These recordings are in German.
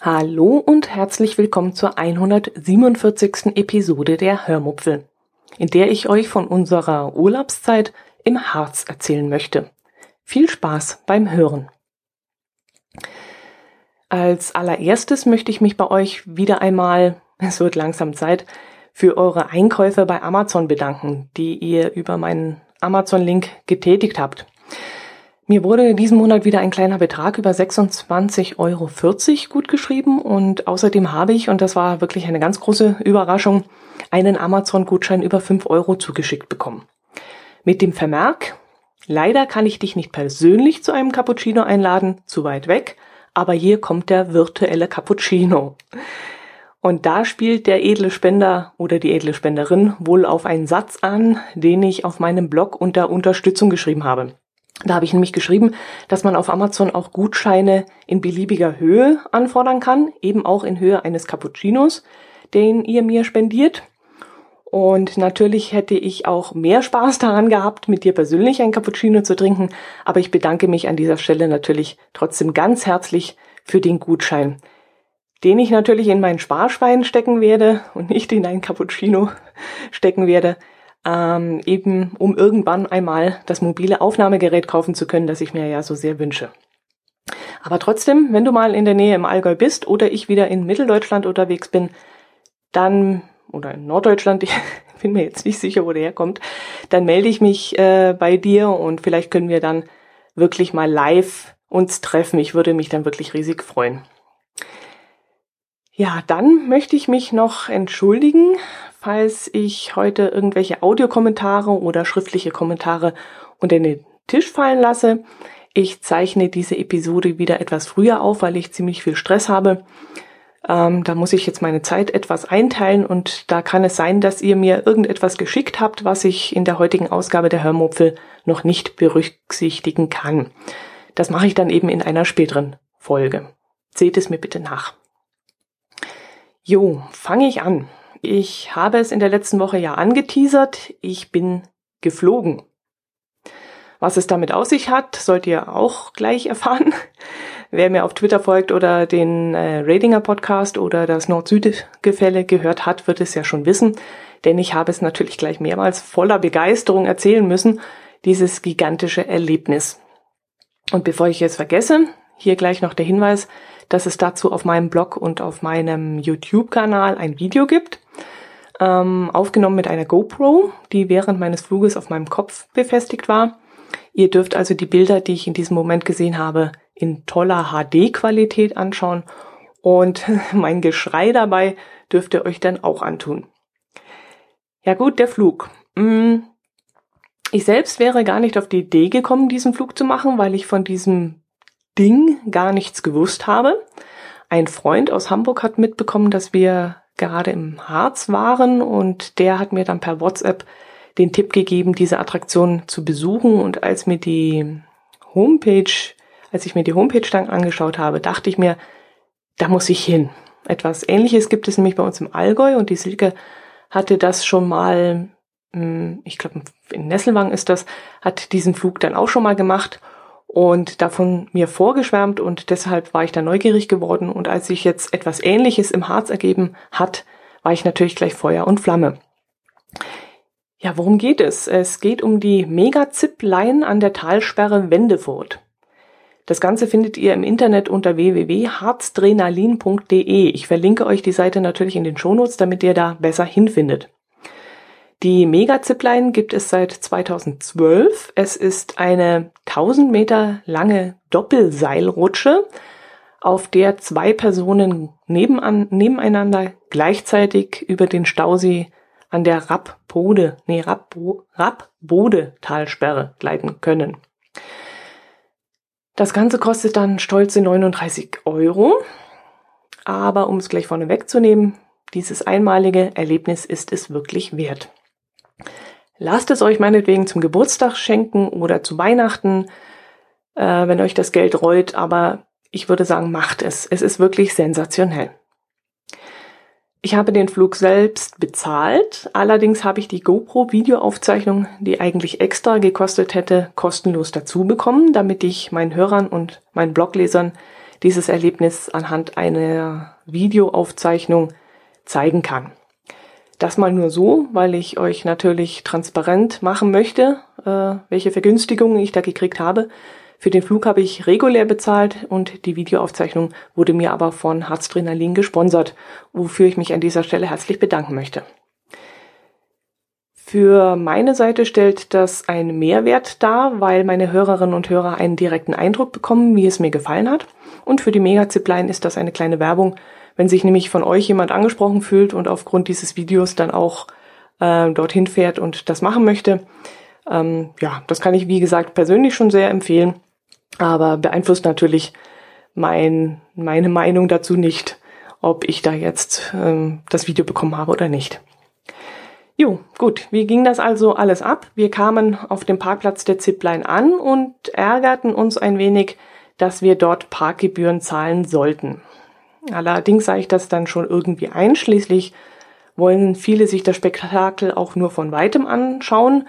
Hallo und herzlich willkommen zur 147. Episode der Hörmupfel, in der ich euch von unserer Urlaubszeit im Harz erzählen möchte. Viel Spaß beim Hören. Als allererstes möchte ich mich bei euch wieder einmal, es wird langsam Zeit, für eure Einkäufe bei Amazon bedanken, die ihr über meinen Amazon-Link getätigt habt. Mir wurde diesen Monat wieder ein kleiner Betrag über 26,40 Euro gut geschrieben und außerdem habe ich, und das war wirklich eine ganz große Überraschung, einen Amazon-Gutschein über 5 Euro zugeschickt bekommen. Mit dem Vermerk, leider kann ich dich nicht persönlich zu einem Cappuccino einladen, zu weit weg, aber hier kommt der virtuelle Cappuccino. Und da spielt der edle Spender oder die edle Spenderin wohl auf einen Satz an, den ich auf meinem Blog unter Unterstützung geschrieben habe. Da habe ich nämlich geschrieben, dass man auf Amazon auch Gutscheine in beliebiger Höhe anfordern kann, eben auch in Höhe eines Cappuccinos, den ihr mir spendiert. Und natürlich hätte ich auch mehr Spaß daran gehabt, mit dir persönlich ein Cappuccino zu trinken, aber ich bedanke mich an dieser Stelle natürlich trotzdem ganz herzlich für den Gutschein, den ich natürlich in mein Sparschwein stecken werde und nicht in ein Cappuccino stecken werde ähm, eben um irgendwann einmal das mobile Aufnahmegerät kaufen zu können, das ich mir ja so sehr wünsche. Aber trotzdem, wenn du mal in der Nähe im Allgäu bist oder ich wieder in Mitteldeutschland unterwegs bin, dann oder in Norddeutschland, ich bin mir jetzt nicht sicher, wo der herkommt, dann melde ich mich äh, bei dir und vielleicht können wir dann wirklich mal live uns treffen. Ich würde mich dann wirklich riesig freuen. Ja, dann möchte ich mich noch entschuldigen falls ich heute irgendwelche Audiokommentare oder schriftliche Kommentare unter den Tisch fallen lasse. Ich zeichne diese Episode wieder etwas früher auf, weil ich ziemlich viel Stress habe. Ähm, da muss ich jetzt meine Zeit etwas einteilen und da kann es sein, dass ihr mir irgendetwas geschickt habt, was ich in der heutigen Ausgabe der Hörmupfel noch nicht berücksichtigen kann. Das mache ich dann eben in einer späteren Folge. Seht es mir bitte nach. Jo, fange ich an. Ich habe es in der letzten Woche ja angeteasert. Ich bin geflogen. Was es damit aus sich hat, sollt ihr auch gleich erfahren. Wer mir auf Twitter folgt oder den äh, Ratinger Podcast oder das Nord-Süd-Gefälle gehört hat, wird es ja schon wissen, denn ich habe es natürlich gleich mehrmals voller Begeisterung erzählen müssen, dieses gigantische Erlebnis. Und bevor ich es vergesse, hier gleich noch der Hinweis, dass es dazu auf meinem Blog und auf meinem YouTube-Kanal ein Video gibt ähm, aufgenommen mit einer GoPro, die während meines Fluges auf meinem Kopf befestigt war. Ihr dürft also die Bilder, die ich in diesem Moment gesehen habe, in toller HD-Qualität anschauen und mein Geschrei dabei dürft ihr euch dann auch antun. Ja gut, der Flug. Mm, ich selbst wäre gar nicht auf die Idee gekommen, diesen Flug zu machen, weil ich von diesem Ding gar nichts gewusst habe. Ein Freund aus Hamburg hat mitbekommen, dass wir gerade im Harz waren und der hat mir dann per WhatsApp den Tipp gegeben, diese Attraktion zu besuchen und als mir die Homepage, als ich mir die Homepage dann angeschaut habe, dachte ich mir, da muss ich hin. Etwas ähnliches gibt es nämlich bei uns im Allgäu und die Silke hatte das schon mal, hm, ich glaube in Nesselwang ist das, hat diesen Flug dann auch schon mal gemacht und davon mir vorgeschwärmt und deshalb war ich da neugierig geworden und als sich jetzt etwas Ähnliches im Harz ergeben hat, war ich natürlich gleich Feuer und Flamme. Ja, worum geht es? Es geht um die Mega-Zip-Line an der Talsperre Wendefurt. Das Ganze findet ihr im Internet unter www.harzdrenalin.de. Ich verlinke euch die Seite natürlich in den Shownotes, damit ihr da besser hinfindet. Die Mega-Zipline gibt es seit 2012. Es ist eine 1000 Meter lange Doppelseilrutsche, auf der zwei Personen nebenan, nebeneinander gleichzeitig über den Stausee an der Rappbode, nee, Rappbo, Rappbode-Talsperre gleiten können. Das Ganze kostet dann stolze 39 Euro. Aber um es gleich vorne wegzunehmen, dieses einmalige Erlebnis ist es wirklich wert. Lasst es euch meinetwegen zum Geburtstag schenken oder zu Weihnachten, äh, wenn euch das Geld rollt, aber ich würde sagen, macht es. Es ist wirklich sensationell. Ich habe den Flug selbst bezahlt, allerdings habe ich die GoPro-Videoaufzeichnung, die eigentlich extra gekostet hätte, kostenlos dazu bekommen, damit ich meinen Hörern und meinen Bloglesern dieses Erlebnis anhand einer Videoaufzeichnung zeigen kann. Das mal nur so, weil ich euch natürlich transparent machen möchte, äh, welche Vergünstigungen ich da gekriegt habe. Für den Flug habe ich regulär bezahlt und die Videoaufzeichnung wurde mir aber von Harzdrenalin gesponsert, wofür ich mich an dieser Stelle herzlich bedanken möchte. Für meine Seite stellt das einen Mehrwert dar, weil meine Hörerinnen und Hörer einen direkten Eindruck bekommen, wie es mir gefallen hat. Und für die Mega-Zipline ist das eine kleine Werbung, wenn sich nämlich von euch jemand angesprochen fühlt und aufgrund dieses Videos dann auch äh, dorthin fährt und das machen möchte. Ähm, ja, das kann ich wie gesagt persönlich schon sehr empfehlen, aber beeinflusst natürlich mein, meine Meinung dazu nicht, ob ich da jetzt ähm, das Video bekommen habe oder nicht. Jo, gut, wie ging das also alles ab? Wir kamen auf dem Parkplatz der Zipline an und ärgerten uns ein wenig, dass wir dort Parkgebühren zahlen sollten. Allerdings sah ich das dann schon irgendwie ein. Schließlich wollen viele sich das Spektakel auch nur von weitem anschauen.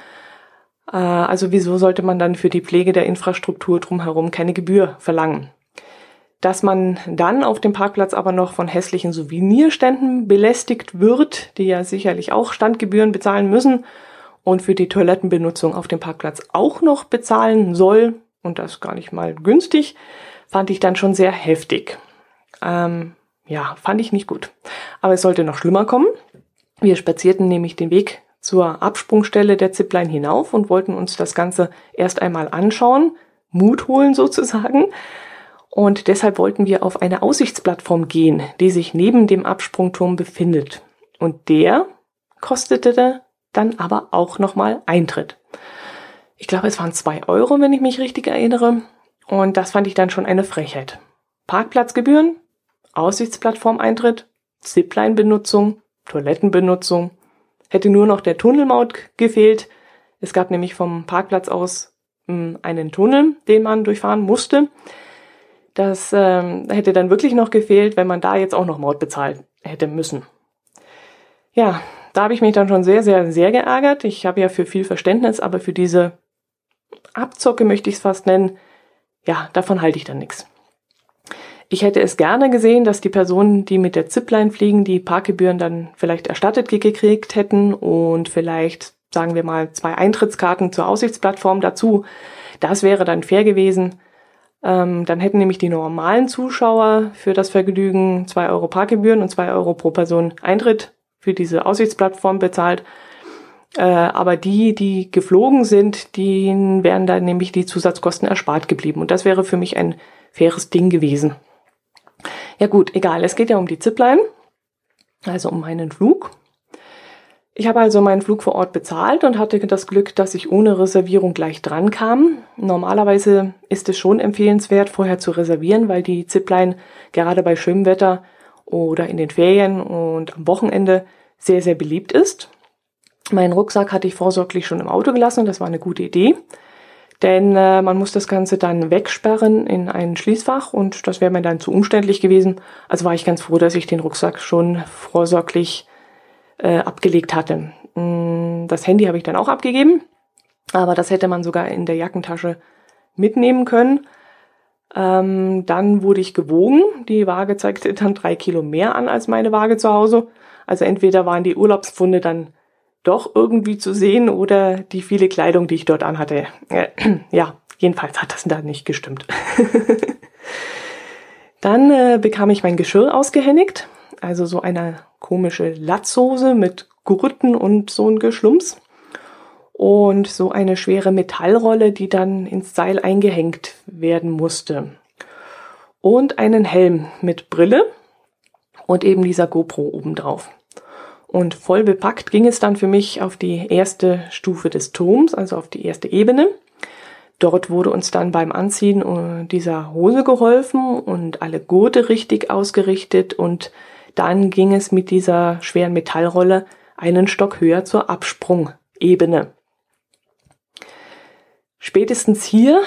Äh, also wieso sollte man dann für die Pflege der Infrastruktur drumherum keine Gebühr verlangen? Dass man dann auf dem Parkplatz aber noch von hässlichen Souvenirständen belästigt wird, die ja sicherlich auch Standgebühren bezahlen müssen und für die Toilettenbenutzung auf dem Parkplatz auch noch bezahlen soll, und das gar nicht mal günstig, fand ich dann schon sehr heftig. Ähm, ja, fand ich nicht gut. Aber es sollte noch schlimmer kommen. Wir spazierten nämlich den Weg zur Absprungstelle der Zipline hinauf und wollten uns das Ganze erst einmal anschauen, Mut holen sozusagen. Und deshalb wollten wir auf eine Aussichtsplattform gehen, die sich neben dem Absprungturm befindet. Und der kostete dann aber auch nochmal Eintritt. Ich glaube, es waren zwei Euro, wenn ich mich richtig erinnere. Und das fand ich dann schon eine Frechheit. Parkplatzgebühren Aussichtsplattform-Eintritt, Zipline-Benutzung, Toilettenbenutzung. Hätte nur noch der Tunnelmaut gefehlt. Es gab nämlich vom Parkplatz aus mh, hm, einen Tunnel, den man durchfahren musste. Das ähm, hätte dann wirklich noch gefehlt, wenn man da jetzt auch noch Maut bezahlt hätte müssen. Ja, da habe ich mich dann schon sehr, sehr, sehr geärgert. Ich habe ja für viel Verständnis, aber für diese Abzocke möchte ich es fast nennen, ja, davon halte ich dann nichts. Ich hätte es gerne gesehen, dass die Personen, die mit der Zipline fliegen, die Parkgebühren dann vielleicht erstattet gekriegt hätten und vielleicht, sagen wir mal, zwei Eintrittskarten zur Aussichtsplattform dazu. Das wäre dann fair gewesen. Ähm, dann hätten nämlich die normalen Zuschauer für das Vergnügen zwei Euro Parkgebühren und zwei Euro pro Person Eintritt für diese Aussichtsplattform bezahlt. Äh, aber die, die geflogen sind, denen wären dann nämlich die Zusatzkosten erspart geblieben. Und das wäre für mich ein faires Ding gewesen. Ja gut, egal, es geht ja um die Zipline, also um meinen Flug. Ich habe also meinen Flug vor Ort bezahlt und hatte das Glück, dass ich ohne Reservierung gleich dran kam. Normalerweise ist es schon empfehlenswert, vorher zu reservieren, weil die Zipline gerade bei schönem Wetter oder in den Ferien und am Wochenende sehr, sehr beliebt ist. Meinen Rucksack hatte ich vorsorglich schon im Auto gelassen, das war eine gute Idee. Denn äh, man muss das Ganze dann wegsperren in ein Schließfach und das wäre mir dann zu umständlich gewesen. Also war ich ganz froh, dass ich den Rucksack schon vorsorglich äh, abgelegt hatte. Mm, das Handy habe ich dann auch abgegeben, aber das hätte man sogar in der Jackentasche mitnehmen können. Ähm, dann wurde ich gewogen. Die Waage zeigte dann drei Kilo mehr an als meine Waage zu Hause. Also entweder waren die Urlaubsfunde dann doch irgendwie zu sehen oder die viele Kleidung, die ich dort anhatte. Äh, ja, jedenfalls hat das da nicht gestimmt. Dann äh, bekam ich mein Geschirr ausgehändigt, also so eine komische Latzhose mit Gurten und so ein Geschlumps und so eine schwere Metallrolle, die dann ins Seil eingehängt werden musste. Und einen Helm mit Brille und eben dieser GoPro obendrauf. Und voll bepackt ging es dann für mich auf die erste Stufe des Turms, also auf die erste Ebene. Dort wurde uns dann beim Anziehen äh, dieser Hose geholfen und alle Gurte richtig ausgerichtet und dann ging es mit dieser schweren Metallrolle einen Stock höher zur Absprungebene. Spätestens hier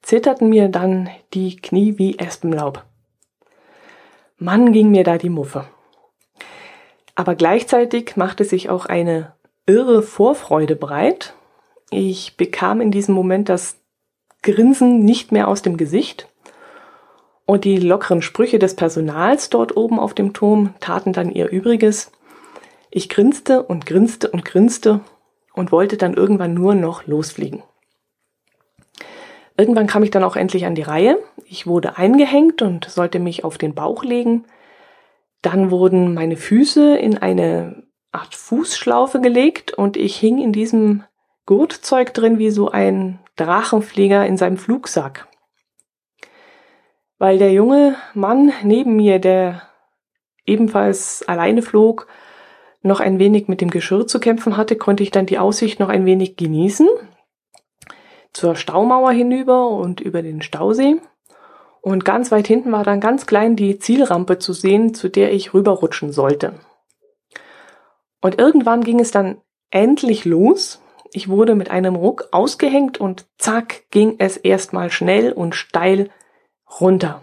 zitterten mir dann die Knie wie Espenlaub. Mann ging mir da die Muffe. Aber gleichzeitig machte sich auch eine irre Vorfreude breit. Ich bekam in diesem Moment das Grinsen nicht mehr aus dem Gesicht. Und die lockeren Sprüche des Personals dort oben auf dem Turm taten dann ihr Übriges. Ich grinste und grinste und grinste und wollte dann irgendwann nur noch losfliegen. Irgendwann kam ich dann auch endlich an die Reihe. Ich wurde eingehängt und sollte mich auf den Bauch legen. Dann wurden meine Füße in eine Art Fußschlaufe gelegt und ich hing in diesem Gurtzeug drin wie so ein Drachenflieger in seinem Flugsack. Weil der junge Mann neben mir, der ebenfalls alleine flog, noch ein wenig mit dem Geschirr zu kämpfen hatte, konnte ich dann die Aussicht noch ein wenig genießen. Zur Staumauer hinüber und über den Stausee. Und ganz weit hinten war dann ganz klein die Zielrampe zu sehen, zu der ich rüberrutschen sollte. Und irgendwann ging es dann endlich los. Ich wurde mit einem Ruck ausgehängt und zack ging es erstmal schnell und steil runter.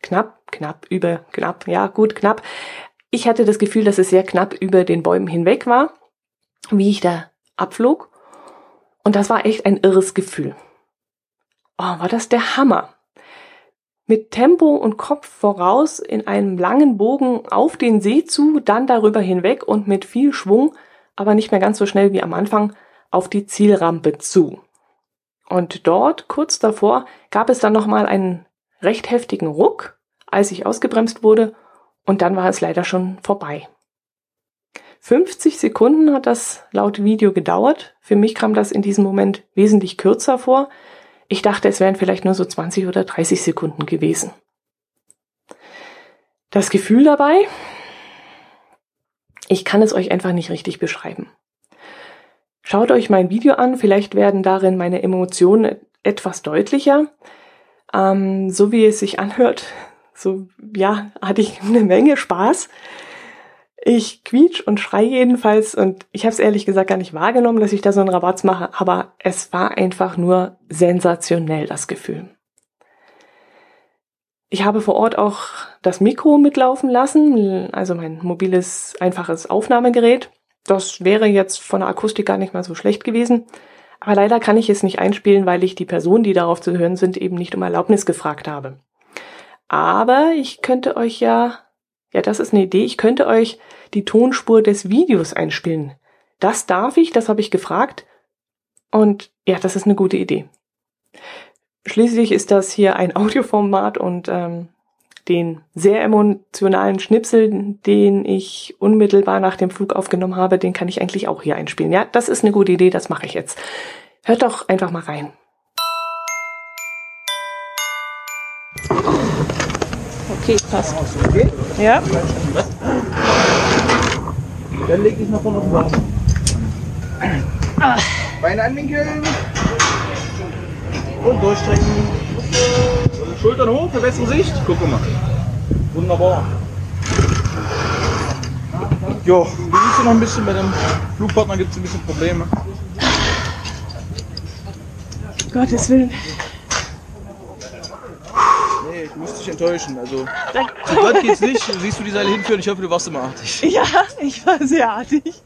Knapp, knapp, über, knapp, ja gut, knapp. Ich hatte das Gefühl, dass es sehr knapp über den Bäumen hinweg war, wie ich da abflog. Und das war echt ein irres Gefühl. Oh, war das der Hammer mit Tempo und Kopf voraus in einem langen Bogen auf den See zu, dann darüber hinweg und mit viel Schwung, aber nicht mehr ganz so schnell wie am Anfang, auf die Zielrampe zu. Und dort, kurz davor, gab es dann nochmal einen recht heftigen Ruck, als ich ausgebremst wurde, und dann war es leider schon vorbei. 50 Sekunden hat das laut Video gedauert. Für mich kam das in diesem Moment wesentlich kürzer vor, ich dachte, es wären vielleicht nur so 20 oder 30 Sekunden gewesen. Das Gefühl dabei, ich kann es euch einfach nicht richtig beschreiben. Schaut euch mein Video an, vielleicht werden darin meine Emotionen etwas deutlicher. Ähm, so wie es sich anhört, so ja, hatte ich eine Menge Spaß. Ich quietsch und schrei jedenfalls und ich habe es ehrlich gesagt gar nicht wahrgenommen, dass ich da so einen Rabatz mache, aber es war einfach nur sensationell, das Gefühl. Ich habe vor Ort auch das Mikro mitlaufen lassen, also mein mobiles, einfaches Aufnahmegerät. Das wäre jetzt von der Akustik gar nicht mal so schlecht gewesen. Aber leider kann ich es nicht einspielen, weil ich die Personen, die darauf zu hören sind, eben nicht um Erlaubnis gefragt habe. Aber ich könnte euch ja ja, das ist eine Idee. Ich könnte euch die Tonspur des Videos einspielen. Das darf ich, das habe ich gefragt. Und ja, das ist eine gute Idee. Schließlich ist das hier ein Audioformat und ähm, den sehr emotionalen Schnipsel, den ich unmittelbar nach dem Flug aufgenommen habe, den kann ich eigentlich auch hier einspielen. Ja, das ist eine gute Idee, das mache ich jetzt. Hört doch einfach mal rein. Okay, passt. Okay? Ja. Dann leg dich nach vorne auf den Bauch. Beine anwinkeln. Und durchstrecken. Schultern hoch für bessere Sicht. Guck mal. Wunderbar. Jo, genießt noch ein bisschen. Bei dem Flugpartner gibt es ein bisschen Probleme. Gottes Willen ich muss dich enttäuschen. Also, so glatt geht's nicht. Siehst du die Seile hinführen? Ich hoffe, du warst immer artig. Ja, ich war sehr artig.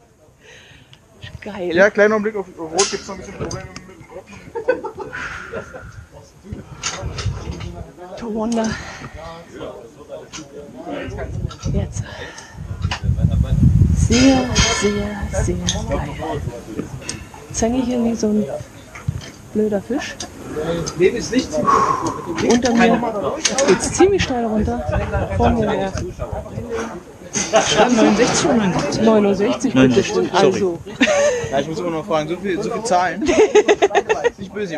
Geil. Ja, kleiner Blick auf Rot gibt es noch ein bisschen Probleme mit dem To Wonder. Jetzt. Sehr, sehr, sehr geil. Jetzt hänge ich hier wie so ein blöder Fisch. Leben ist nicht Unter mir geht es ziemlich steil runter. Vor mir her. 69 oder 79? 69 bitte schön. Also. Ja, ich muss immer noch fragen, so viel, so viel Zahlen. nicht böse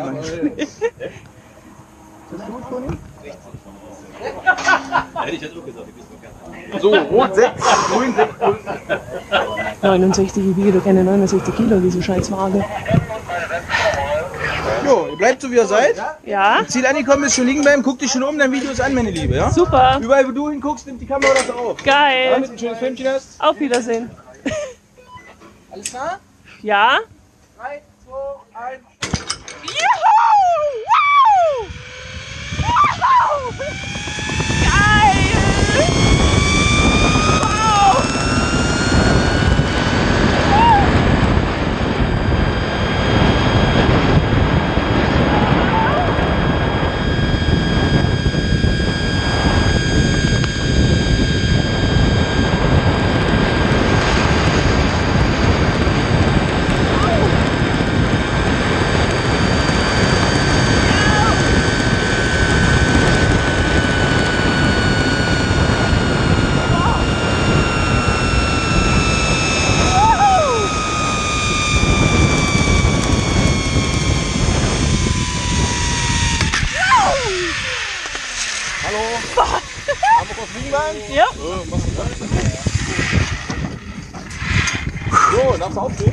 gesagt. So, rot 6, grün 6, 69, ich wiege doch keine 69 Kilo, diese Scheißwaage. Jo, ihr bleibt so wie ihr seid. Ja. Im Ziel angekommen ist, schon liegen bleiben, guck dich schon um, dein Video ist an, meine Liebe, ja? Super. Überall, wo du hinguckst, nimmt die Kamera das auf. Geil. Damit ein schönes Filmchen hast. Auf Wiedersehen. Alles klar? Ja. 3, 2, 1. Juhu! Wow! Wow! Sein? Ja. So, machst du das? So, darfst du aufstehen?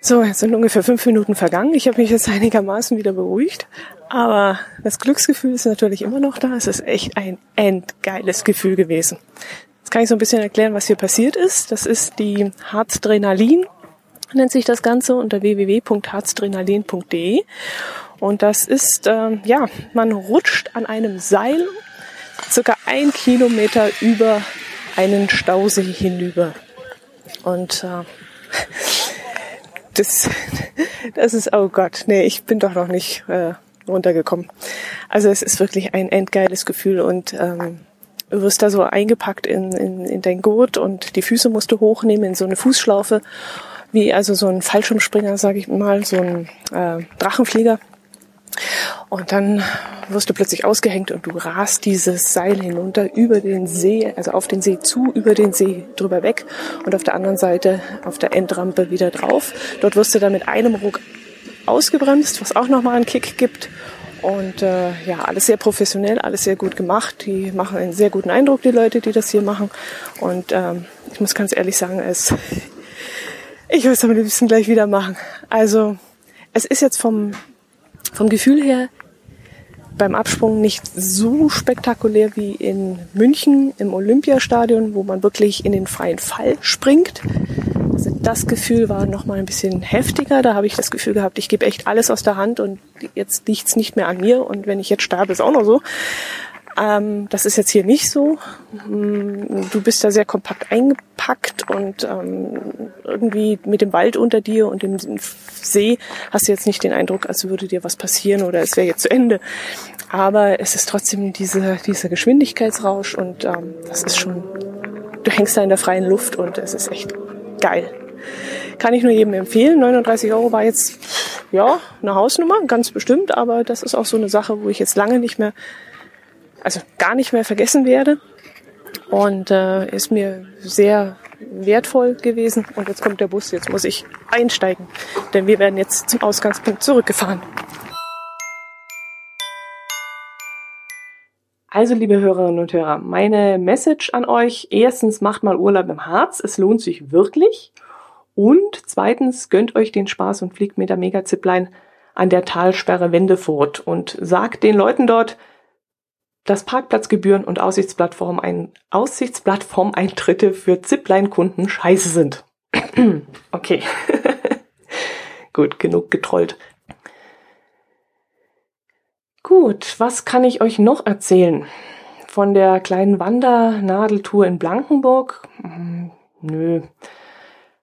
So, jetzt sind ungefähr fünf Minuten vergangen. Ich habe mich jetzt einigermaßen wieder beruhigt. Aber das Glücksgefühl ist natürlich immer noch da. Es ist echt ein endgeiles Gefühl gewesen. Jetzt kann ich so ein bisschen erklären, was hier passiert ist. Das ist die Harzdrenalin, nennt sich das Ganze, unter www.harzdrenalin.de. Und das ist, ähm, ja, man rutscht an einem Seil circa ein Kilometer über einen Stausee hinüber. Und äh, das, das ist, oh Gott, nee, ich bin doch noch nicht äh, runtergekommen. Also es ist wirklich ein endgeiles Gefühl und ähm, du wirst da so eingepackt in, in, in dein Gurt und die Füße musst du hochnehmen in so eine Fußschlaufe, wie also so ein Fallschirmspringer, sage ich mal, so ein äh, Drachenflieger. Und dann wirst du plötzlich ausgehängt und du rast dieses Seil hinunter über den See, also auf den See zu, über den See drüber weg und auf der anderen Seite auf der Endrampe wieder drauf. Dort wirst du dann mit einem Ruck ausgebremst, was auch nochmal einen Kick gibt. Und äh, ja, alles sehr professionell, alles sehr gut gemacht. Die machen einen sehr guten Eindruck, die Leute, die das hier machen. Und ähm, ich muss ganz ehrlich sagen, es, ich will es am liebsten gleich wieder machen. Also es ist jetzt vom vom Gefühl her beim Absprung nicht so spektakulär wie in München im Olympiastadion, wo man wirklich in den freien Fall springt. Also das Gefühl war noch mal ein bisschen heftiger. Da habe ich das Gefühl gehabt, ich gebe echt alles aus der Hand und jetzt liegt's nicht mehr an mir und wenn ich jetzt sterbe, ist auch noch so. Ähm, das ist jetzt hier nicht so. Mm, du bist da sehr kompakt eingepackt und ähm, irgendwie mit dem Wald unter dir und dem See hast du jetzt nicht den Eindruck, als würde dir was passieren oder es wäre jetzt zu Ende. Aber es ist trotzdem diese, dieser Geschwindigkeitsrausch und ähm, das ist schon, du hängst da in der freien Luft und es ist echt geil. Kann ich nur jedem empfehlen. 39 Euro war jetzt, ja, eine Hausnummer, ganz bestimmt, aber das ist auch so eine Sache, wo ich jetzt lange nicht mehr also gar nicht mehr vergessen werde. Und äh, ist mir sehr wertvoll gewesen. Und jetzt kommt der Bus, jetzt muss ich einsteigen, denn wir werden jetzt zum Ausgangspunkt zurückgefahren. Also, liebe Hörerinnen und Hörer, meine Message an euch. Erstens, macht mal Urlaub im Harz. Es lohnt sich wirklich. Und zweitens, gönnt euch den Spaß und fliegt mit der Mega-Zipline an der Talsperre Wendefurt und sagt den Leuten dort, dass Parkplatzgebühren und Aussichtsplattform ein, Aussichtsplattform-Eintritte für Zipline-Kunden scheiße sind. okay. Gut, genug getrollt. Gut, was kann ich euch noch erzählen? Von der kleinen Wandernadeltour in Blankenburg? Hm, nö.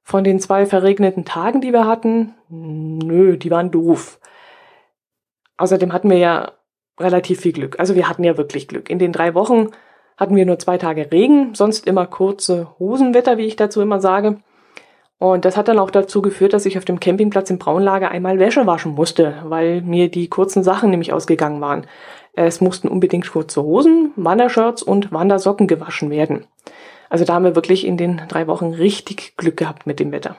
Von den zwei verregneten Tagen, die wir hatten? Nö, die waren doof. Außerdem hatten wir ja relativ viel Glück. Also wir hatten ja wirklich Glück. In den drei Wochen hatten wir nur zwei Tage Regen, sonst immer kurze Hosenwetter, wie ich dazu immer sage. Und das hat dann auch dazu geführt, dass ich auf dem Campingplatz im Braunlager einmal Wäsche waschen musste, weil mir die kurzen Sachen nämlich ausgegangen waren. Es mussten unbedingt kurze Hosen, Wandershirts und Wandersocken gewaschen werden. Also da haben wir wirklich in den drei Wochen richtig Glück gehabt mit dem Wetter.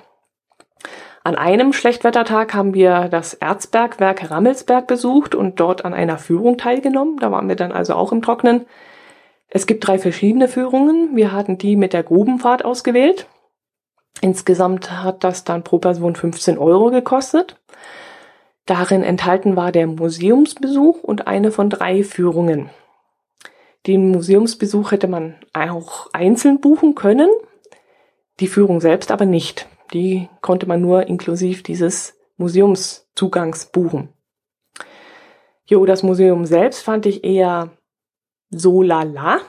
An einem Schlechtwettertag haben wir das Erzbergwerk Rammelsberg besucht und dort an einer Führung teilgenommen. Da waren wir dann also auch im Trocknen. Es gibt drei verschiedene Führungen. Wir hatten die mit der Grubenfahrt ausgewählt. Insgesamt hat das dann pro Person 15 Euro gekostet. Darin enthalten war der Museumsbesuch und eine von drei Führungen. Den Museumsbesuch hätte man auch einzeln buchen können, die Führung selbst aber nicht. Die konnte man nur inklusiv dieses Museumszugangs buchen. Jo, das Museum selbst fand ich eher so lala.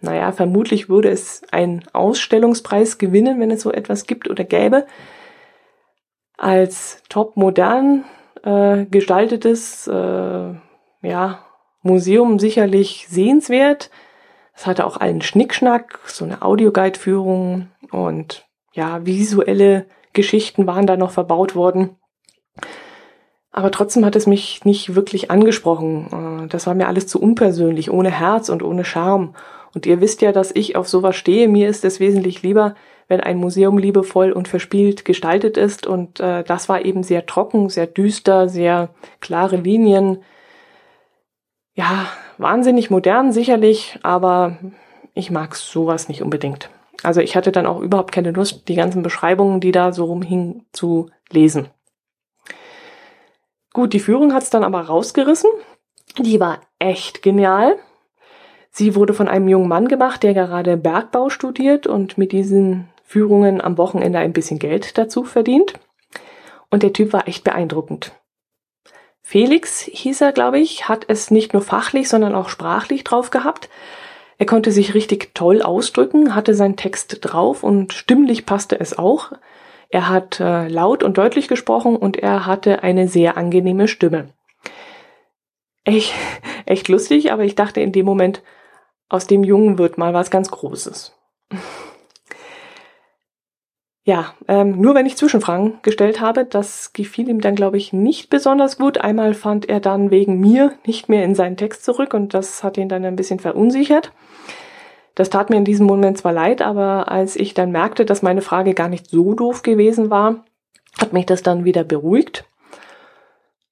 Naja, vermutlich würde es einen Ausstellungspreis gewinnen, wenn es so etwas gibt oder gäbe. Als top modern äh, gestaltetes äh, ja, Museum sicherlich sehenswert. Es hatte auch allen Schnickschnack, so eine Audioguide-Führung und ja, visuelle Geschichten waren da noch verbaut worden. Aber trotzdem hat es mich nicht wirklich angesprochen. Äh, das war mir alles zu unpersönlich, ohne Herz und ohne Charme. Und ihr wisst ja, dass ich auf sowas stehe. Mir ist es wesentlich lieber, wenn ein Museum liebevoll und verspielt gestaltet ist. Und äh, das war eben sehr trocken, sehr düster, sehr klare Linien, ja, wahnsinnig modern sicherlich, aber ich mag sowas nicht unbedingt. Also ich hatte dann auch überhaupt keine Lust, die ganzen Beschreibungen, die da so rumhingen, zu lesen. Gut, die Führung hat's dann aber rausgerissen. Die war echt genial. Sie wurde von einem jungen Mann gemacht, der gerade Bergbau studiert und mit diesen Führungen am Wochenende ein bisschen Geld dazu verdient. Und der Typ war echt beeindruckend. Felix hieß er, glaube ich, hat es nicht nur fachlich, sondern auch sprachlich drauf gehabt. Er konnte sich richtig toll ausdrücken, hatte seinen Text drauf und stimmlich passte es auch. Er hat äh, laut und deutlich gesprochen und er hatte eine sehr angenehme Stimme. Echt, echt lustig, aber ich dachte in dem Moment, aus dem Jungen wird mal was ganz Großes. Ja, ähm, nur wenn ich Zwischenfragen gestellt habe, das gefiel ihm dann, glaube ich, nicht besonders gut. Einmal fand er dann wegen mir nicht mehr in seinen Text zurück und das hat ihn dann ein bisschen verunsichert. Das tat mir in diesem Moment zwar leid, aber als ich dann merkte, dass meine Frage gar nicht so doof gewesen war, hat mich das dann wieder beruhigt.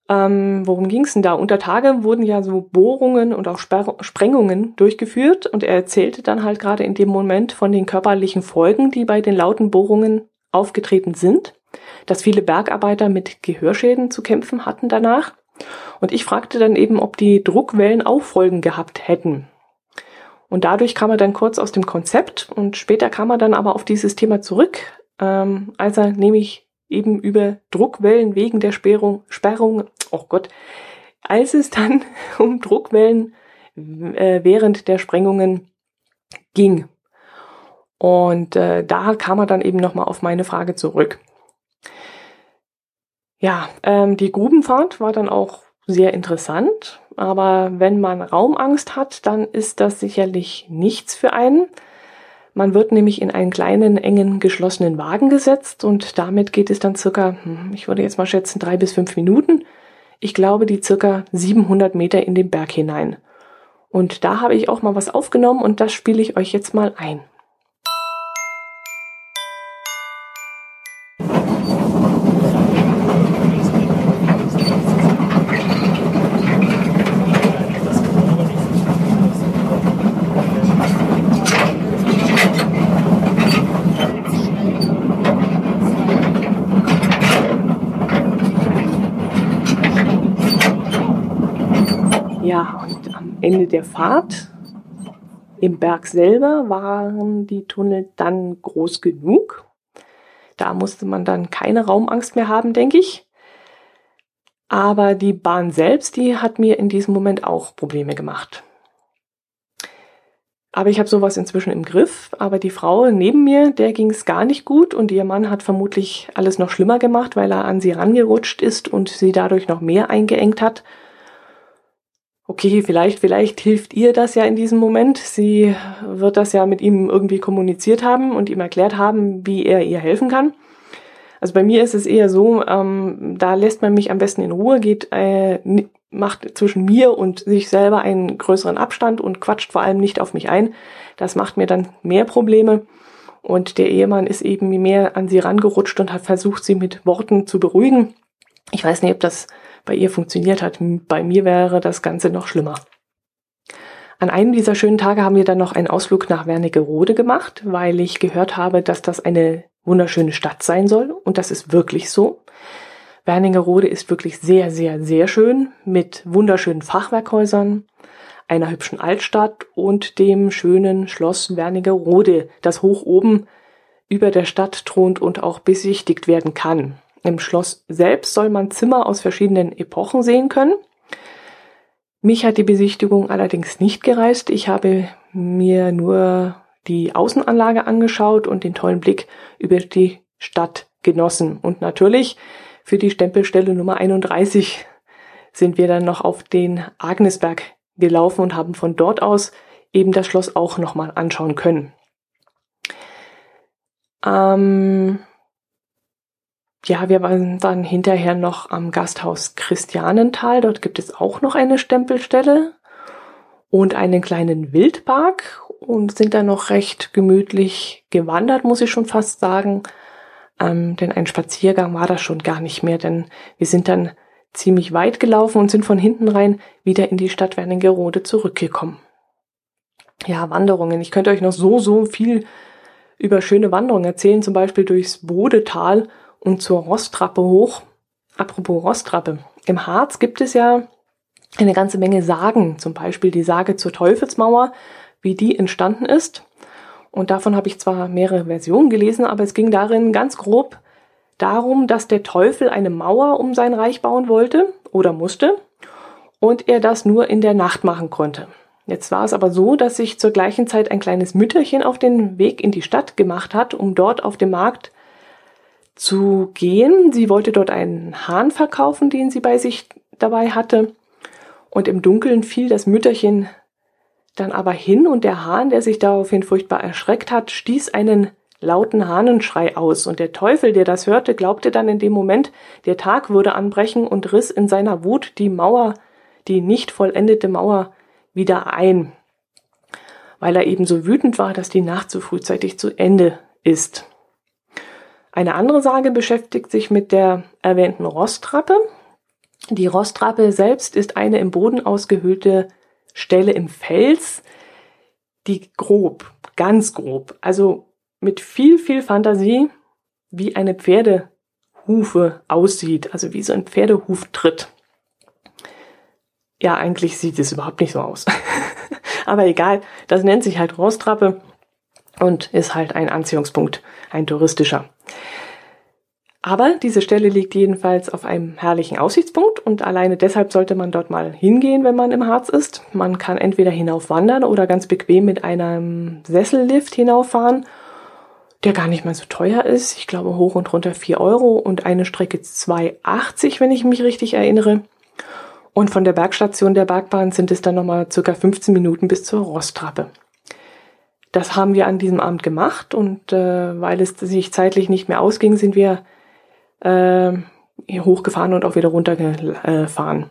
Ähm, worum ging es denn da? Unter Tage wurden ja so Bohrungen und auch Sper Sprengungen durchgeführt und er erzählte dann halt gerade in dem Moment von den körperlichen Folgen, die bei den lauten Bohrungen aufgetreten sind, dass viele Bergarbeiter mit Gehörschäden zu kämpfen hatten danach. Und ich fragte dann eben, ob die Druckwellen auch Folgen gehabt hätten. Und dadurch kam er dann kurz aus dem Konzept und später kam er dann aber auf dieses Thema zurück, ähm, als er nämlich eben über Druckwellen wegen der Sperrung, Sperrung, oh Gott, als es dann um Druckwellen äh, während der Sprengungen ging. Und äh, da kam er dann eben nochmal auf meine Frage zurück. Ja, ähm, die Grubenfahrt war dann auch sehr interessant, aber wenn man Raumangst hat, dann ist das sicherlich nichts für einen. Man wird nämlich in einen kleinen, engen, geschlossenen Wagen gesetzt und damit geht es dann circa, hm, ich würde jetzt mal schätzen, drei bis fünf Minuten. Ich glaube, die circa 700 Meter in den Berg hinein. Und da habe ich auch mal was aufgenommen und das spiele ich euch jetzt mal ein. Ja, und am Ende der Fahrt im Berg selber waren die Tunnel dann groß genug. Da musste man dann keine Raumangst mehr haben, denke ich. Aber die Bahn selbst, die hat mir in diesem Moment auch Probleme gemacht. Aber ich habe sowas inzwischen im Griff. Aber die Frau neben mir, der ging es gar nicht gut und ihr Mann hat vermutlich alles noch schlimmer gemacht, weil er an sie rangerutscht ist und sie dadurch noch mehr eingeengt hat okay, vielleicht, vielleicht hilft ihr das ja in diesem Moment. Sie wird das ja mit ihm irgendwie kommuniziert haben und ihm erklärt haben, wie er ihr helfen kann. Also bei mir ist es eher so, ähm, da lässt man mich am besten in Ruhe, geht, äh, macht zwischen mir und sich selber einen größeren Abstand und quatscht vor allem nicht auf mich ein. Das macht mir dann mehr Probleme. Und der Ehemann ist eben mehr an sie rangerutscht und hat versucht, sie mit Worten zu beruhigen. Ich weiß nicht, ob das bei ihr funktioniert hat. Bei mir wäre das Ganze noch schlimmer. An einem dieser schönen Tage haben wir dann noch einen Ausflug nach Wernigerode gemacht, weil ich gehört habe, dass das eine wunderschöne Stadt sein soll. Und das ist wirklich so. Wernigerode ist wirklich sehr, sehr, sehr schön mit wunderschönen Fachwerkhäusern, einer hübschen Altstadt und dem schönen Schloss Wernigerode, das hoch oben über der Stadt thront und auch besichtigt werden kann. Im Schloss selbst soll man Zimmer aus verschiedenen Epochen sehen können. Mich hat die Besichtigung allerdings nicht gereist. Ich habe mir nur die Außenanlage angeschaut und den tollen Blick über die Stadt genossen. Und natürlich für die Stempelstelle Nummer 31 sind wir dann noch auf den Agnesberg gelaufen und haben von dort aus eben das Schloss auch nochmal anschauen können. Ähm, ja, wir waren dann hinterher noch am Gasthaus Christianenthal. Dort gibt es auch noch eine Stempelstelle und einen kleinen Wildpark und sind dann noch recht gemütlich gewandert, muss ich schon fast sagen. Ähm, denn ein Spaziergang war das schon gar nicht mehr, denn wir sind dann ziemlich weit gelaufen und sind von hinten rein wieder in die Stadt Wernigerode zurückgekommen. Ja, Wanderungen. Ich könnte euch noch so, so viel über schöne Wanderungen erzählen, zum Beispiel durchs Bodetal und zur Rostrappe hoch. Apropos Rostrappe. Im Harz gibt es ja eine ganze Menge Sagen, zum Beispiel die Sage zur Teufelsmauer, wie die entstanden ist. Und davon habe ich zwar mehrere Versionen gelesen, aber es ging darin ganz grob darum, dass der Teufel eine Mauer um sein Reich bauen wollte oder musste und er das nur in der Nacht machen konnte. Jetzt war es aber so, dass sich zur gleichen Zeit ein kleines Mütterchen auf den Weg in die Stadt gemacht hat, um dort auf dem Markt zu gehen. Sie wollte dort einen Hahn verkaufen, den sie bei sich dabei hatte. Und im Dunkeln fiel das Mütterchen dann aber hin und der Hahn, der sich daraufhin furchtbar erschreckt hat, stieß einen lauten Hahnenschrei aus. Und der Teufel, der das hörte, glaubte dann in dem Moment, der Tag würde anbrechen und riss in seiner Wut die Mauer, die nicht vollendete Mauer, wieder ein. Weil er eben so wütend war, dass die Nacht so frühzeitig zu Ende ist. Eine andere Sage beschäftigt sich mit der erwähnten Rostrappe. Die Rostrappe selbst ist eine im Boden ausgehöhlte Stelle im Fels, die grob, ganz grob, also mit viel, viel Fantasie wie eine Pferdehufe aussieht, also wie so ein Pferdehuftritt. Ja, eigentlich sieht es überhaupt nicht so aus. Aber egal, das nennt sich halt Rostrappe und ist halt ein Anziehungspunkt, ein touristischer. Aber diese Stelle liegt jedenfalls auf einem herrlichen Aussichtspunkt und alleine deshalb sollte man dort mal hingehen, wenn man im Harz ist. Man kann entweder hinaufwandern oder ganz bequem mit einem Sessellift hinauffahren, der gar nicht mal so teuer ist. Ich glaube hoch und runter 4 Euro und eine Strecke 2,80, wenn ich mich richtig erinnere. Und von der Bergstation der Bergbahn sind es dann nochmal circa 15 Minuten bis zur Rostrappe. Das haben wir an diesem Abend gemacht und äh, weil es sich zeitlich nicht mehr ausging, sind wir äh, hochgefahren und auch wieder runtergefahren.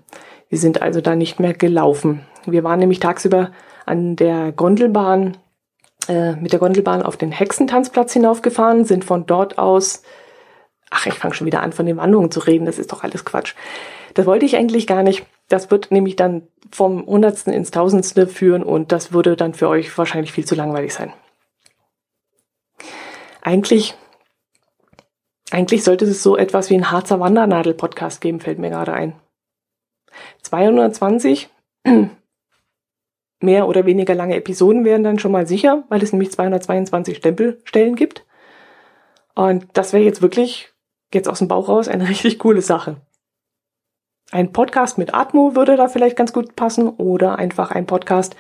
Wir sind also da nicht mehr gelaufen. Wir waren nämlich tagsüber an der Gondelbahn, äh, mit der Gondelbahn auf den Hexentanzplatz hinaufgefahren, sind von dort aus, ach, ich fange schon wieder an, von den Wanderungen zu reden, das ist doch alles Quatsch. Das wollte ich eigentlich gar nicht. Das wird nämlich dann vom Hundertsten ins Tausendste führen und das würde dann für euch wahrscheinlich viel zu langweilig sein. Eigentlich eigentlich sollte es so etwas wie ein Harzer Wandernadel-Podcast geben, fällt mir gerade ein. 220 mehr oder weniger lange Episoden wären dann schon mal sicher, weil es nämlich 222 Stempelstellen gibt. Und das wäre jetzt wirklich, jetzt aus dem Bauch raus, eine richtig coole Sache. Ein Podcast mit Atmo würde da vielleicht ganz gut passen oder einfach ein Podcast,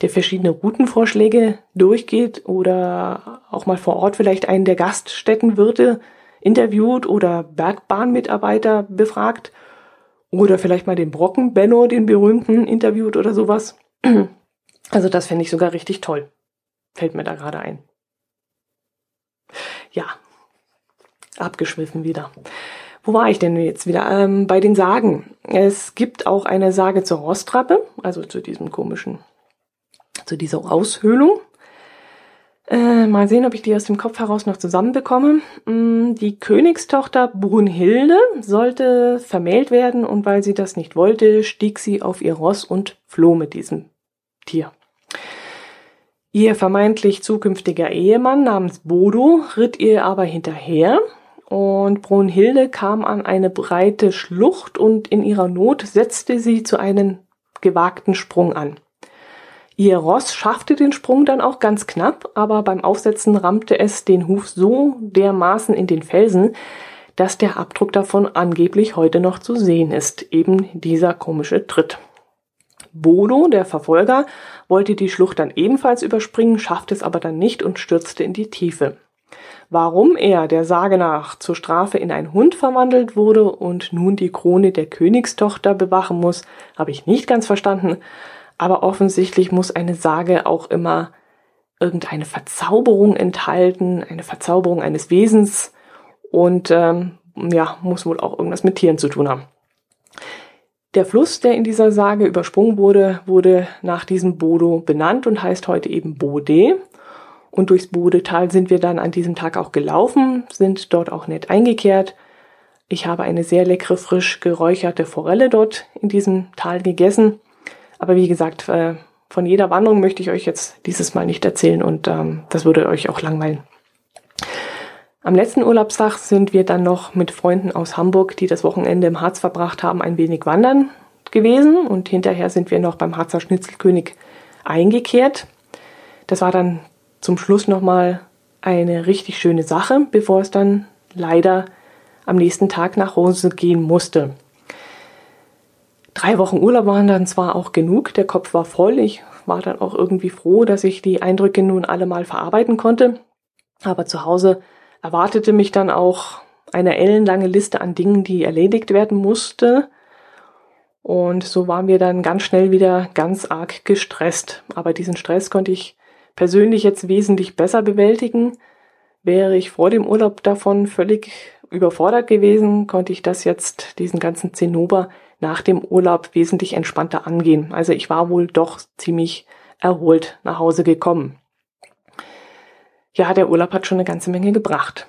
der verschiedene Routenvorschläge durchgeht oder auch mal vor Ort vielleicht einen der Gaststätten würde, interviewt oder Bergbahnmitarbeiter befragt oder vielleicht mal den Brocken Benno, den berühmten, interviewt oder sowas. Also das fände ich sogar richtig toll. Fällt mir da gerade ein. Ja, abgeschwiffen wieder. Wo war ich denn jetzt wieder? Ähm, bei den Sagen. Es gibt auch eine Sage zur Rostrappe, also zu diesem komischen, zu dieser Aushöhlung. Äh, mal sehen, ob ich die aus dem Kopf heraus noch zusammenbekomme. Mm, die Königstochter Brunhilde sollte vermählt werden und weil sie das nicht wollte, stieg sie auf ihr Ross und floh mit diesem Tier. Ihr vermeintlich zukünftiger Ehemann namens Bodo ritt ihr aber hinterher und Brunhilde kam an eine breite Schlucht und in ihrer Not setzte sie zu einem gewagten Sprung an. Ihr Ross schaffte den Sprung dann auch ganz knapp, aber beim Aufsetzen rammte es den Huf so dermaßen in den Felsen, dass der Abdruck davon angeblich heute noch zu sehen ist, eben dieser komische Tritt. Bodo, der Verfolger, wollte die Schlucht dann ebenfalls überspringen, schaffte es aber dann nicht und stürzte in die Tiefe. Warum er, der Sage nach, zur Strafe in einen Hund verwandelt wurde und nun die Krone der Königstochter bewachen muss, habe ich nicht ganz verstanden, aber offensichtlich muss eine Sage auch immer irgendeine Verzauberung enthalten, eine Verzauberung eines Wesens und ähm, ja, muss wohl auch irgendwas mit Tieren zu tun haben. Der Fluss, der in dieser Sage übersprungen wurde, wurde nach diesem Bodo benannt und heißt heute eben Bode. Und durchs Bodetal sind wir dann an diesem Tag auch gelaufen, sind dort auch nett eingekehrt. Ich habe eine sehr leckere, frisch geräucherte Forelle dort in diesem Tal gegessen. Aber wie gesagt, äh, von jeder Wanderung möchte ich euch jetzt dieses Mal nicht erzählen und ähm, das würde euch auch langweilen. Am letzten Urlaubstag sind wir dann noch mit Freunden aus Hamburg, die das Wochenende im Harz verbracht haben, ein wenig wandern gewesen und hinterher sind wir noch beim Harzer Schnitzelkönig eingekehrt. Das war dann zum Schluss nochmal eine richtig schöne Sache, bevor es dann leider am nächsten Tag nach Hause gehen musste. Drei Wochen Urlaub waren dann zwar auch genug, der Kopf war voll, ich war dann auch irgendwie froh, dass ich die Eindrücke nun alle mal verarbeiten konnte, aber zu Hause erwartete mich dann auch eine ellenlange Liste an Dingen, die erledigt werden musste. Und so waren wir dann ganz schnell wieder ganz arg gestresst. Aber diesen Stress konnte ich persönlich jetzt wesentlich besser bewältigen. Wäre ich vor dem Urlaub davon völlig überfordert gewesen, konnte ich das jetzt, diesen ganzen Zinnober, nach dem Urlaub wesentlich entspannter angehen. Also ich war wohl doch ziemlich erholt nach Hause gekommen. Ja, der Urlaub hat schon eine ganze Menge gebracht.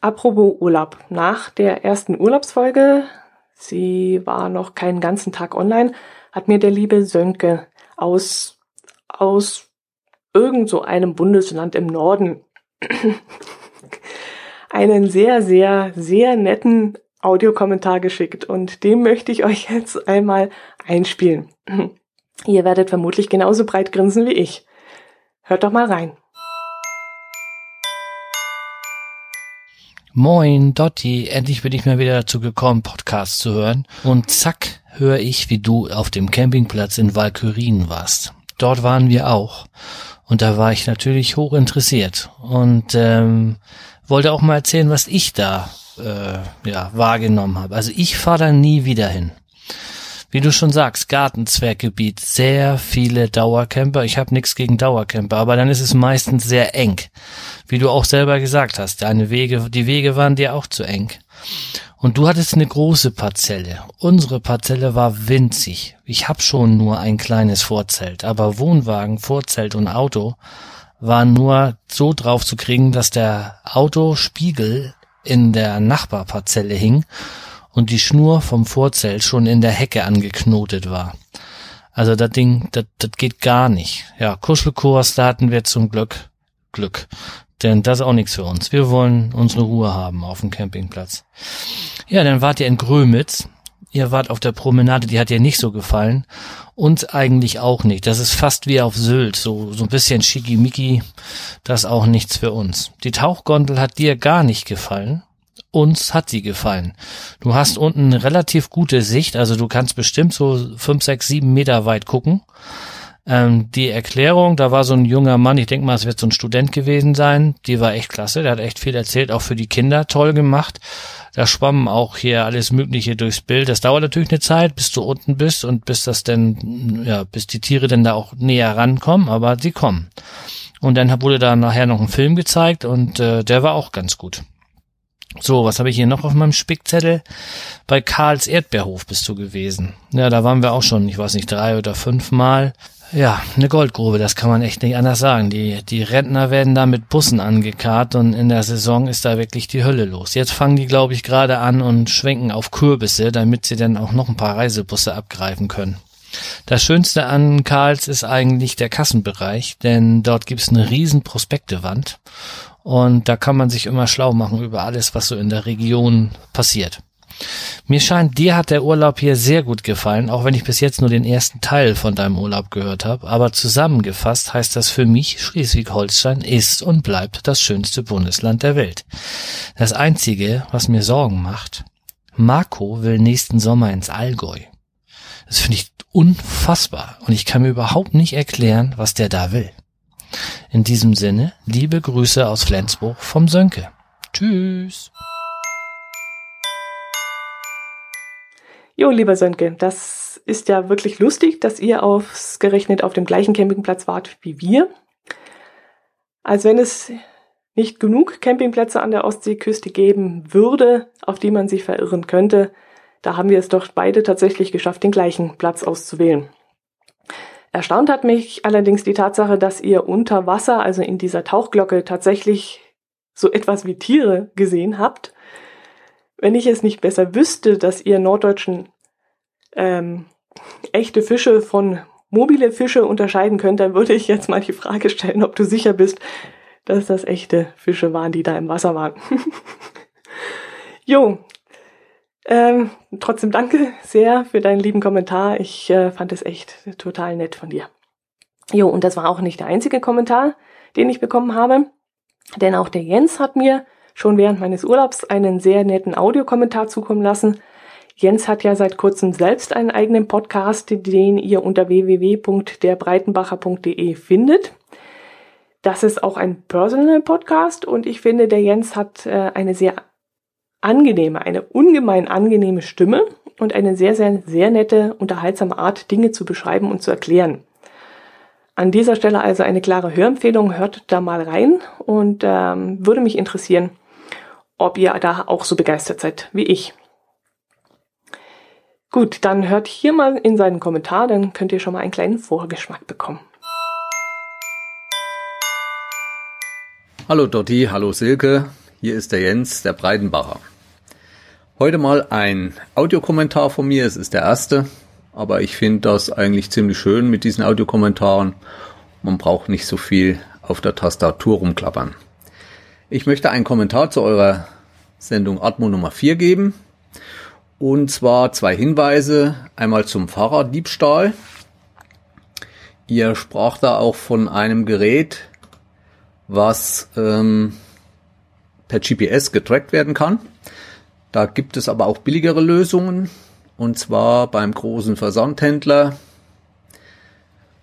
Apropos Urlaub. Nach der ersten Urlaubsfolge, sie war noch keinen ganzen Tag online, hat mir der liebe Sönke aus, aus irgend so einem Bundesland im Norden einen sehr, sehr, sehr netten Audiokommentar geschickt und dem möchte ich euch jetzt einmal einspielen. Ihr werdet vermutlich genauso breit grinsen wie ich. Hört doch mal rein. Moin, Dotti, endlich bin ich mal wieder dazu gekommen, Podcast zu hören. Und zack, höre ich, wie du auf dem Campingplatz in Valkyrien warst. Dort waren wir auch. Und da war ich natürlich hoch interessiert und ähm, wollte auch mal erzählen, was ich da äh, ja, wahrgenommen habe. Also ich fahre da nie wieder hin. Wie du schon sagst, Gartenzwerggebiet, sehr viele Dauercamper. Ich habe nichts gegen Dauercamper, aber dann ist es meistens sehr eng. Wie du auch selber gesagt hast, deine Wege, die Wege waren dir auch zu eng. Und du hattest eine große Parzelle. Unsere Parzelle war winzig. Ich habe schon nur ein kleines Vorzelt, aber Wohnwagen, Vorzelt und Auto waren nur so drauf zu kriegen, dass der Autospiegel in der Nachbarparzelle hing und die Schnur vom Vorzelt schon in der Hecke angeknotet war. Also das Ding, das, das geht gar nicht. Ja, Kuschelkurs, da hatten wir zum Glück Glück. Denn das ist auch nichts für uns. Wir wollen unsere Ruhe haben auf dem Campingplatz. Ja, dann wart ihr in Grömitz. Ihr wart auf der Promenade, die hat dir nicht so gefallen. Uns eigentlich auch nicht. Das ist fast wie auf Sylt, so, so ein bisschen schickimicki. Das ist auch nichts für uns. Die Tauchgondel hat dir gar nicht gefallen uns hat sie gefallen. Du hast unten relativ gute Sicht, also du kannst bestimmt so fünf, sechs, sieben Meter weit gucken. Ähm, die Erklärung, da war so ein junger Mann, ich denke mal, es wird so ein Student gewesen sein, die war echt klasse, der hat echt viel erzählt, auch für die Kinder toll gemacht. Da schwamm auch hier alles Mögliche durchs Bild. Das dauert natürlich eine Zeit, bis du unten bist und bis das denn, ja, bis die Tiere denn da auch näher rankommen, aber sie kommen. Und dann wurde da nachher noch ein Film gezeigt und äh, der war auch ganz gut. So, was habe ich hier noch auf meinem Spickzettel? Bei Karls Erdbeerhof bist du gewesen. Ja, da waren wir auch schon, ich weiß nicht, drei oder fünf Mal. Ja, eine Goldgrube, das kann man echt nicht anders sagen. Die, die Rentner werden da mit Bussen angekarrt und in der Saison ist da wirklich die Hölle los. Jetzt fangen die, glaube ich, gerade an und schwenken auf Kürbisse, damit sie dann auch noch ein paar Reisebusse abgreifen können. Das Schönste an Karls ist eigentlich der Kassenbereich, denn dort gibt's eine riesen Prospektewand und da kann man sich immer schlau machen über alles, was so in der Region passiert. Mir scheint, dir hat der Urlaub hier sehr gut gefallen, auch wenn ich bis jetzt nur den ersten Teil von deinem Urlaub gehört habe. Aber zusammengefasst heißt das für mich, Schleswig-Holstein ist und bleibt das schönste Bundesland der Welt. Das Einzige, was mir Sorgen macht, Marco will nächsten Sommer ins Allgäu. Das finde ich unfassbar und ich kann mir überhaupt nicht erklären, was der da will. In diesem Sinne, liebe Grüße aus Flensburg vom Sönke. Tschüss. Jo, lieber Sönke, das ist ja wirklich lustig, dass ihr aufs gerechnet auf dem gleichen Campingplatz wart wie wir. Als wenn es nicht genug Campingplätze an der Ostseeküste geben würde, auf die man sich verirren könnte, da haben wir es doch beide tatsächlich geschafft, den gleichen Platz auszuwählen. Erstaunt hat mich allerdings die Tatsache, dass ihr unter Wasser, also in dieser Tauchglocke, tatsächlich so etwas wie Tiere gesehen habt. Wenn ich es nicht besser wüsste, dass ihr Norddeutschen ähm, echte Fische von mobile Fische unterscheiden könnt, dann würde ich jetzt mal die Frage stellen, ob du sicher bist, dass das echte Fische waren, die da im Wasser waren. jo, ähm, trotzdem danke sehr für deinen lieben Kommentar. Ich äh, fand es echt total nett von dir. Jo, und das war auch nicht der einzige Kommentar, den ich bekommen habe, denn auch der Jens hat mir schon während meines Urlaubs einen sehr netten Audiokommentar zukommen lassen. Jens hat ja seit kurzem selbst einen eigenen Podcast, den ihr unter www.derbreitenbacher.de findet. Das ist auch ein Personal Podcast und ich finde, der Jens hat äh, eine sehr angenehme, eine ungemein angenehme Stimme und eine sehr, sehr, sehr nette, unterhaltsame Art, Dinge zu beschreiben und zu erklären. An dieser Stelle also eine klare Hörempfehlung, hört da mal rein und ähm, würde mich interessieren, ob ihr da auch so begeistert seid wie ich. Gut, dann hört hier mal in seinen Kommentar, dann könnt ihr schon mal einen kleinen Vorgeschmack bekommen. Hallo Dotti, hallo Silke, hier ist der Jens, der Breidenbacher. Heute mal ein Audiokommentar von mir, es ist der erste, aber ich finde das eigentlich ziemlich schön mit diesen Audiokommentaren. Man braucht nicht so viel auf der Tastatur rumklappern. Ich möchte einen Kommentar zu eurer Sendung Atmo Nummer 4 geben. Und zwar zwei Hinweise. Einmal zum Fahrraddiebstahl. Ihr sprach da auch von einem Gerät, was ähm, per GPS getrackt werden kann. Da gibt es aber auch billigere Lösungen. Und zwar beim großen Versandhändler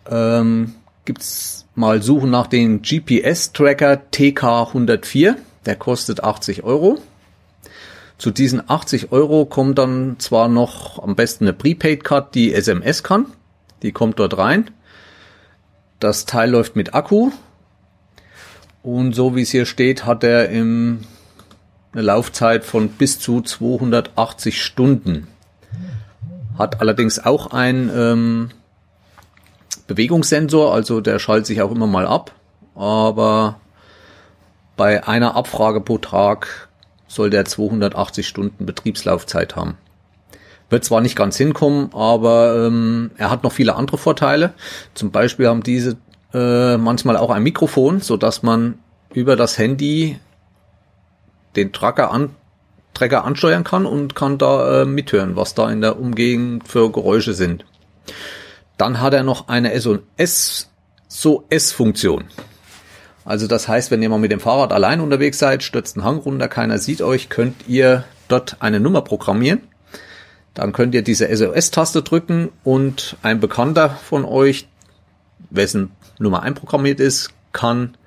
ähm, gibt's mal suchen nach dem GPS-Tracker TK104. Der kostet 80 Euro. Zu diesen 80 Euro kommt dann zwar noch am besten eine Prepaid-Card, die SMS kann. Die kommt dort rein. Das Teil läuft mit Akku. Und so wie es hier steht, hat er im, eine Laufzeit von bis zu 280 Stunden. Hat allerdings auch ein ähm, Bewegungssensor, also der schaltet sich auch immer mal ab, aber bei einer Abfrage pro Tag soll der 280 Stunden Betriebslaufzeit haben. Wird zwar nicht ganz hinkommen, aber ähm, er hat noch viele andere Vorteile. Zum Beispiel haben diese äh, manchmal auch ein Mikrofon, so dass man über das Handy den Tracker an Trecker ansteuern kann und kann da äh, mithören, was da in der Umgegend für Geräusche sind. Dann hat er noch eine SOS, SOS-Funktion. Also das heißt, wenn ihr mal mit dem Fahrrad allein unterwegs seid, stürzt ein Hang runter, keiner sieht euch, könnt ihr dort eine Nummer programmieren. Dann könnt ihr diese SOS-Taste drücken und ein Bekannter von euch, wessen Nummer einprogrammiert ist, kann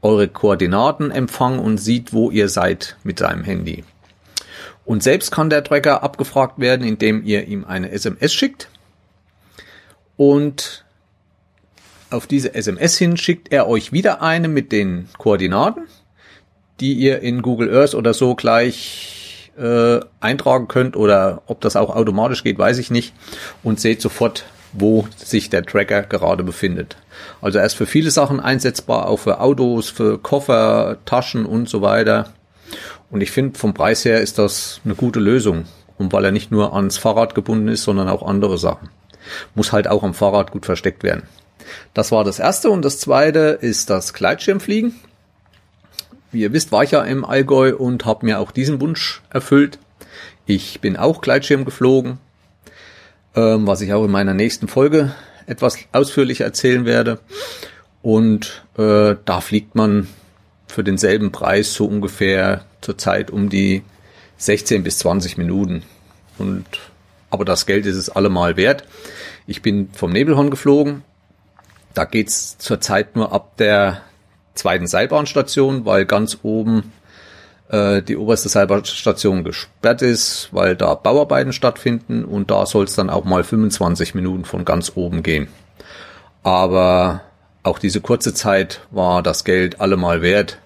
eure Koordinaten empfangen und sieht, wo ihr seid mit seinem Handy. Und selbst kann der Tracker abgefragt werden, indem ihr ihm eine SMS schickt und auf diese SMS hin schickt er euch wieder eine mit den Koordinaten, die ihr in Google Earth oder so gleich äh, eintragen könnt oder ob das auch automatisch geht, weiß ich nicht und seht sofort, wo sich der Tracker gerade befindet. Also er ist für viele Sachen einsetzbar, auch für Autos, für Koffer, Taschen und so weiter. Und ich finde, vom Preis her ist das eine gute Lösung. Und weil er nicht nur ans Fahrrad gebunden ist, sondern auch andere Sachen muss halt auch am Fahrrad gut versteckt werden. Das war das erste und das zweite ist das Gleitschirmfliegen. Wie ihr wisst, war ich ja im Allgäu und habe mir auch diesen Wunsch erfüllt. Ich bin auch Gleitschirm geflogen, ähm, was ich auch in meiner nächsten Folge etwas ausführlicher erzählen werde. Und äh, da fliegt man für denselben Preis so ungefähr zur Zeit um die 16 bis 20 Minuten. Und aber das Geld ist es allemal wert. Ich bin vom Nebelhorn geflogen. Da geht's zurzeit nur ab der zweiten Seilbahnstation, weil ganz oben äh, die oberste Seilbahnstation gesperrt ist, weil da Bauarbeiten stattfinden und da soll es dann auch mal 25 Minuten von ganz oben gehen. Aber auch diese kurze Zeit war das Geld allemal wert.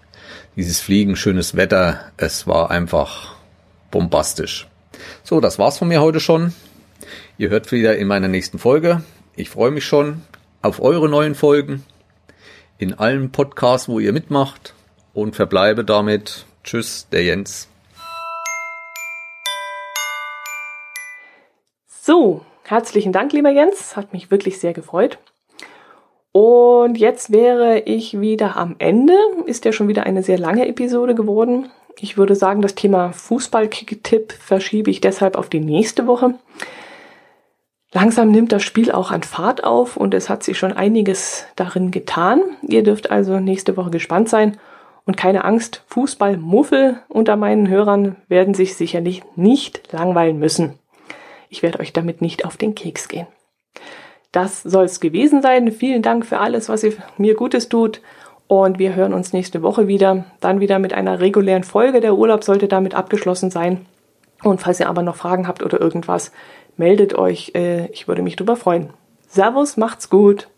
Dieses Fliegen, schönes Wetter, es war einfach bombastisch. So, das war's von mir heute schon. Ihr hört wieder in meiner nächsten Folge. Ich freue mich schon auf eure neuen Folgen in allen Podcasts, wo ihr mitmacht und verbleibe damit. Tschüss, der Jens. So, herzlichen Dank, lieber Jens. Hat mich wirklich sehr gefreut. Und jetzt wäre ich wieder am Ende. Ist ja schon wieder eine sehr lange Episode geworden. Ich würde sagen, das Thema Fußball-Kick-Tipp verschiebe ich deshalb auf die nächste Woche. Langsam nimmt das Spiel auch an Fahrt auf und es hat sich schon einiges darin getan. Ihr dürft also nächste Woche gespannt sein. Und keine Angst, Fußballmuffel unter meinen Hörern werden sich sicherlich nicht langweilen müssen. Ich werde euch damit nicht auf den Keks gehen. Das soll es gewesen sein. Vielen Dank für alles, was ihr mir Gutes tut. Und wir hören uns nächste Woche wieder. Dann wieder mit einer regulären Folge. Der Urlaub sollte damit abgeschlossen sein. Und falls ihr aber noch Fragen habt oder irgendwas, meldet euch. Äh, ich würde mich drüber freuen. Servus, macht's gut.